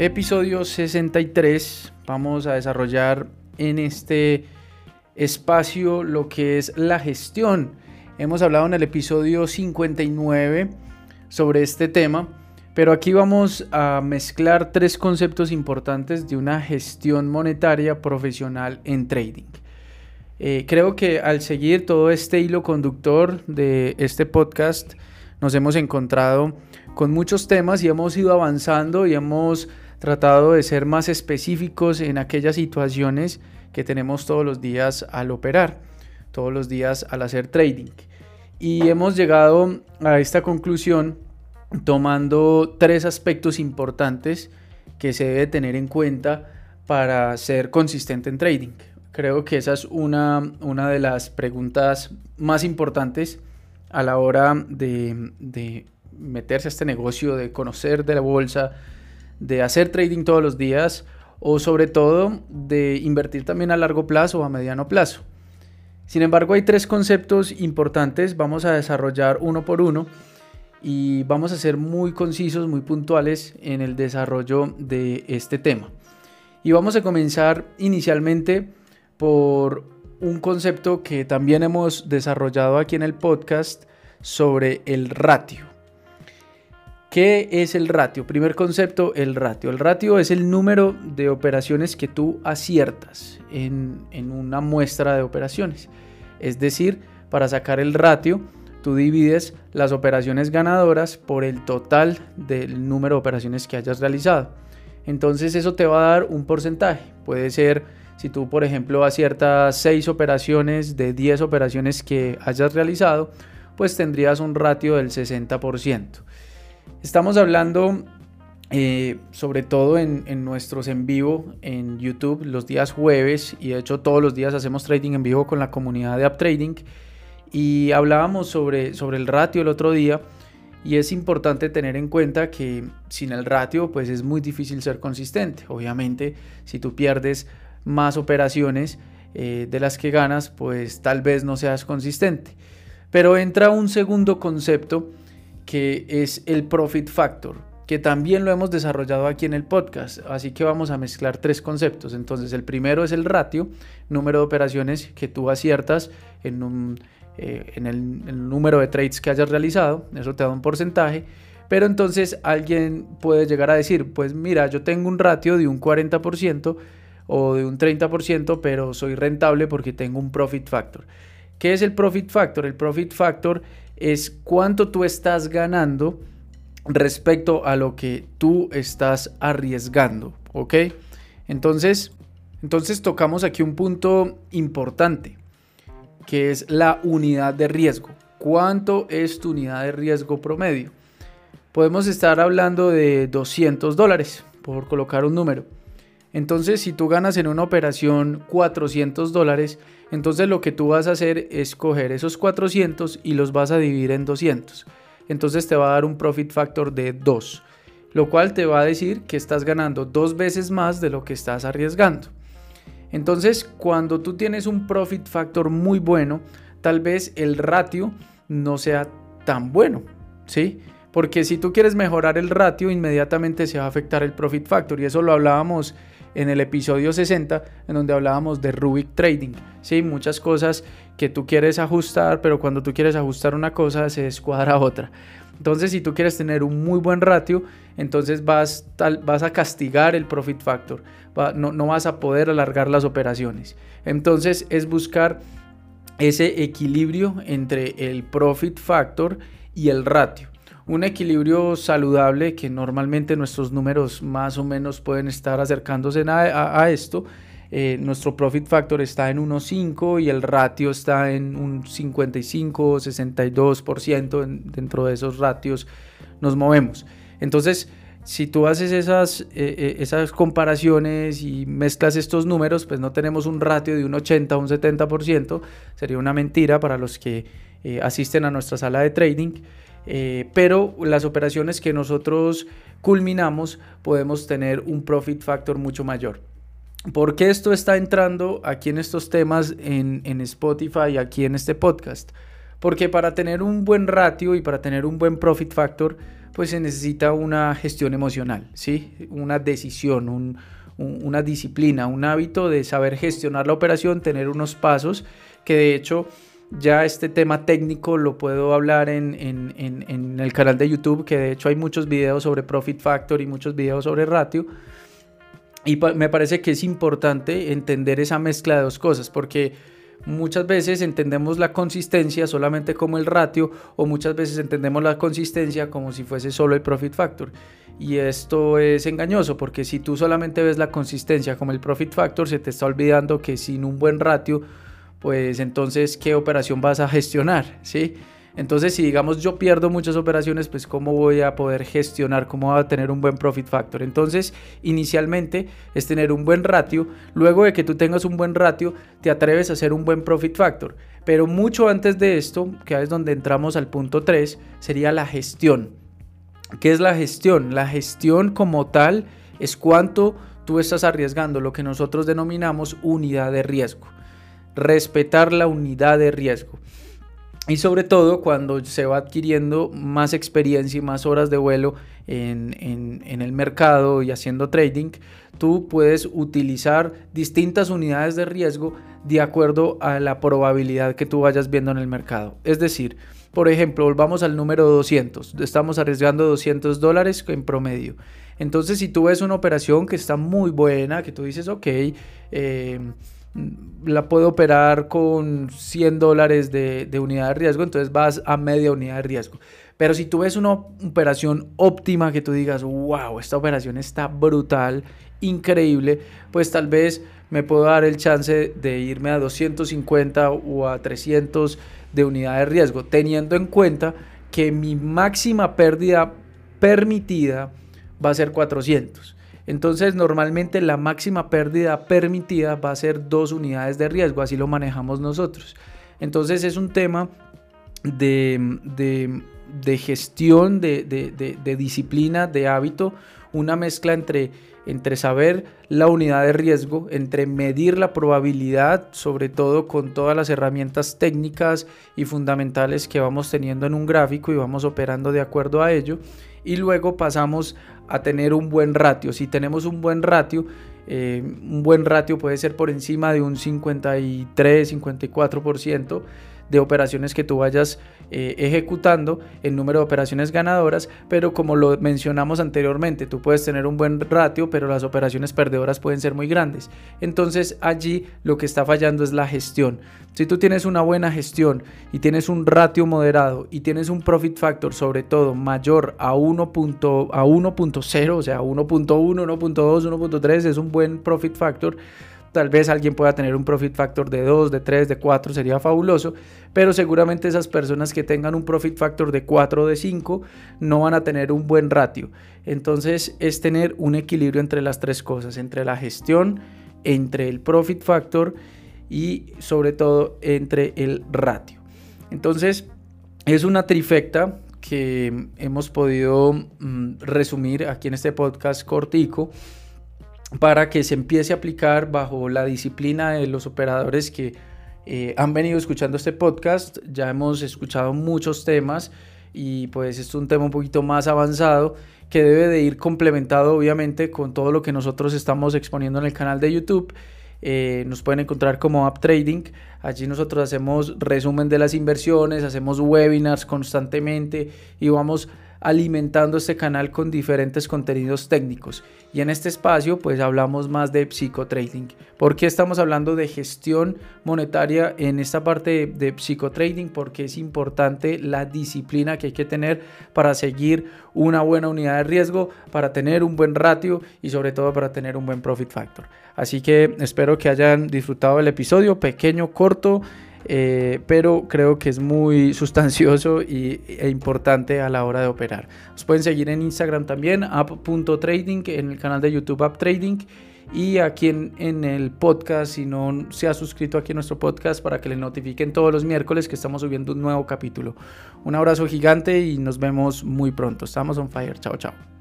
Episodio 63. Vamos a desarrollar en este espacio lo que es la gestión. Hemos hablado en el episodio 59 sobre este tema, pero aquí vamos a mezclar tres conceptos importantes de una gestión monetaria profesional en trading. Eh, creo que al seguir todo este hilo conductor de este podcast, nos hemos encontrado con muchos temas y hemos ido avanzando y hemos tratado de ser más específicos en aquellas situaciones que tenemos todos los días al operar, todos los días al hacer trading. Y hemos llegado a esta conclusión tomando tres aspectos importantes que se debe tener en cuenta para ser consistente en trading. Creo que esa es una, una de las preguntas más importantes a la hora de, de meterse a este negocio, de conocer de la bolsa, de hacer trading todos los días o sobre todo de invertir también a largo plazo o a mediano plazo. Sin embargo, hay tres conceptos importantes, vamos a desarrollar uno por uno y vamos a ser muy concisos, muy puntuales en el desarrollo de este tema. Y vamos a comenzar inicialmente por un concepto que también hemos desarrollado aquí en el podcast sobre el ratio. ¿Qué es el ratio? Primer concepto, el ratio. El ratio es el número de operaciones que tú aciertas en, una muestra de operaciones. Es decir, para sacar el ratio, tú divides las operaciones ganadoras por el total del número de operaciones que hayas realizado. Entonces eso te va a dar un porcentaje. Puede ser, si tú por ejemplo aciertas 6 operaciones de 10 operaciones que hayas realizado, pues tendrías un ratio del 60%. Estamos hablando eh, sobre todo en, nuestros en vivo en YouTube los días jueves y de hecho todos los días hacemos trading en vivo con la comunidad de UpTrading y hablábamos sobre, sobre el ratio el otro día y es importante tener en cuenta que sin el ratio pues es muy difícil ser consistente. Obviamente si tú pierdes más operaciones eh, de las que ganas pues tal vez no seas consistente. Pero entra un segundo concepto que es el Profit Factor, que también lo hemos desarrollado aquí en el podcast. Así que vamos a mezclar tres conceptos. Entonces, el primero es el ratio, número de operaciones que tú aciertas en, eh, en el, número de trades que hayas realizado. Eso te da un porcentaje. Pero entonces alguien puede llegar a decir, pues mira, yo tengo un ratio de un 40% o de un 30%, pero soy rentable porque tengo un profit factor. ¿Qué es el profit factor? El profit factor es cuánto tú estás ganando respecto a lo que tú estás arriesgando, ¿ok? Entonces, entonces tocamos aquí un punto importante, que es la unidad de riesgo. ¿Cuánto es tu unidad de riesgo promedio? Podemos estar hablando de 200 dólares, por colocar un número. Entonces, si tú ganas en una operación 400 dólares, entonces lo que tú vas a hacer es coger esos 400 y los vas a dividir en 200. Entonces te va a dar un profit factor de 2, lo cual te va a decir que estás ganando dos veces más de lo que estás arriesgando. Entonces, cuando tú tienes un profit factor muy bueno, tal vez el ratio no sea tan bueno, ¿sí? Porque si tú quieres mejorar el ratio, inmediatamente se va a afectar el profit factor y eso lo hablábamos en el episodio 60, en donde hablábamos de Rubik Trading. Sí, muchas cosas que tú quieres ajustar, pero cuando tú quieres ajustar una cosa se descuadra otra. Entonces, si tú quieres tener un muy buen ratio, entonces vas, vas a castigar el profit factor, no, no vas a poder alargar las operaciones. Entonces, es buscar ese equilibrio entre el profit factor y el ratio un equilibrio saludable que normalmente nuestros números más o menos pueden estar acercándose a, esto. Eh, nuestro profit factor está en 1.5 y el ratio está en un 55, 62%. dentro de esos ratios nos movemos. Entonces, si tú haces esas, eh, eh, esas comparaciones y mezclas estos números, pues no tenemos un ratio de un 80 o un 70%. Sería una mentira para los que asisten a nuestra sala de trading. Eh, pero las operaciones que nosotros culminamos podemos tener un profit factor mucho mayor. ¿Por qué esto está entrando aquí en estos temas en, en Spotify, aquí en este podcast? Porque para tener un buen ratio y para tener un buen profit factor, pues se necesita una gestión emocional, ¿sí? Una decisión, una disciplina, un hábito de saber gestionar la operación, tener unos pasos que de hecho ya este tema técnico lo puedo hablar en, el canal de YouTube, que de hecho hay muchos videos sobre Profit Factor y muchos videos sobre ratio. Y me parece que es importante entender esa mezcla de dos cosas, porque muchas veces entendemos la consistencia solamente como el ratio o muchas veces entendemos la consistencia como si fuese solo el profit factor. Y esto es engañoso porque si tú solamente ves la consistencia como el profit factor, se te está olvidando que sin un buen ratio pues entonces, ¿qué operación vas a gestionar? ¿Sí? Entonces, si digamos yo pierdo muchas operaciones, pues cómo voy a poder gestionar, cómo voy a tener un buen profit factor. Entonces, inicialmente es tener un buen ratio. Luego de que tú tengas un buen ratio, te atreves a hacer un buen profit factor. Pero mucho antes de esto, que es donde entramos al punto 3, sería la gestión. ¿Qué es la gestión? La gestión como tal es cuánto tú estás arriesgando, lo que nosotros denominamos unidad de riesgo respetar la unidad de riesgo. Y sobre todo cuando se va adquiriendo más experiencia y más horas de vuelo en, el mercado y haciendo trading, tú puedes utilizar distintas unidades de riesgo de acuerdo a la probabilidad que tú vayas viendo en el mercado. Es decir, por ejemplo, volvamos al número 200. Estamos arriesgando 200 dólares en promedio. Entonces, si tú ves una operación que está muy buena, que tú dices, ok, eh, la puedo operar con 100 dólares de, unidad de riesgo, entonces vas a media unidad de riesgo. Pero si tú ves una operación óptima que tú digas, wow, esta operación está brutal, increíble, pues tal vez me puedo dar el chance de irme a 250 o a 300 de unidad de riesgo, teniendo en cuenta que mi máxima pérdida permitida va a ser 400. Entonces normalmente la máxima pérdida permitida va a ser dos unidades de riesgo, así lo manejamos nosotros. Entonces es un tema de, gestión, de, disciplina, de hábito, una mezcla entre, saber la unidad de riesgo, entre medir la probabilidad, sobre todo con todas las herramientas técnicas y fundamentales que vamos teniendo en un gráfico y vamos operando de acuerdo a ello. Y luego pasamos a tener un buen ratio. Si tenemos un buen ratio, eh, un buen ratio puede ser por encima de un 53, 54% de operaciones que tú vayas eh, ejecutando, el número de operaciones ganadoras, pero como lo mencionamos anteriormente, tú puedes tener un buen ratio, pero las operaciones perdedoras pueden ser muy grandes. Entonces allí lo que está fallando es la gestión. Si tú tienes una buena gestión y tienes un ratio moderado y tienes un profit factor sobre todo mayor a 1.0, a 1.0, o sea, 1.1, 1.2, 1.3 es un buen profit factor Tal vez alguien pueda tener un profit factor de 2, de 3, de 4, sería fabuloso, pero seguramente esas personas que tengan un profit factor de 4 o de 5 no van a tener un buen ratio. Entonces es tener un equilibrio entre las tres cosas, entre la gestión, entre el profit factor y sobre todo entre el ratio. Entonces es una trifecta que hemos podido mm, resumir aquí en este podcast cortico para que se empiece a aplicar bajo la disciplina de los operadores que eh, han venido escuchando este podcast. Ya hemos escuchado muchos temas y pues es un tema un poquito más avanzado que debe de ir complementado obviamente con todo lo que nosotros estamos exponiendo en el canal de YouTube. Eh, nos pueden encontrar como App Trading. Allí nosotros hacemos resumen de las inversiones, hacemos webinars constantemente y vamos alimentando este canal con diferentes contenidos técnicos. Y en este espacio pues hablamos más de psicotrading. ¿Por qué estamos hablando de gestión monetaria en esta parte de, psicotrading? Porque es importante la disciplina que hay que tener para seguir una buena unidad de riesgo, para tener un buen ratio y sobre todo para tener un buen profit factor. Así que espero que hayan disfrutado del episodio, pequeño, corto. Eh, pero creo que es muy sustancioso y, e importante a la hora de operar. Nos pueden seguir en Instagram también, app.trading, en el canal de YouTube App Trading y aquí en, en, el podcast, si no se ha suscrito aquí a nuestro podcast para que le notifiquen todos los miércoles que estamos subiendo un nuevo capítulo. Un abrazo gigante y nos vemos muy pronto. Estamos on fire. Chao, chao.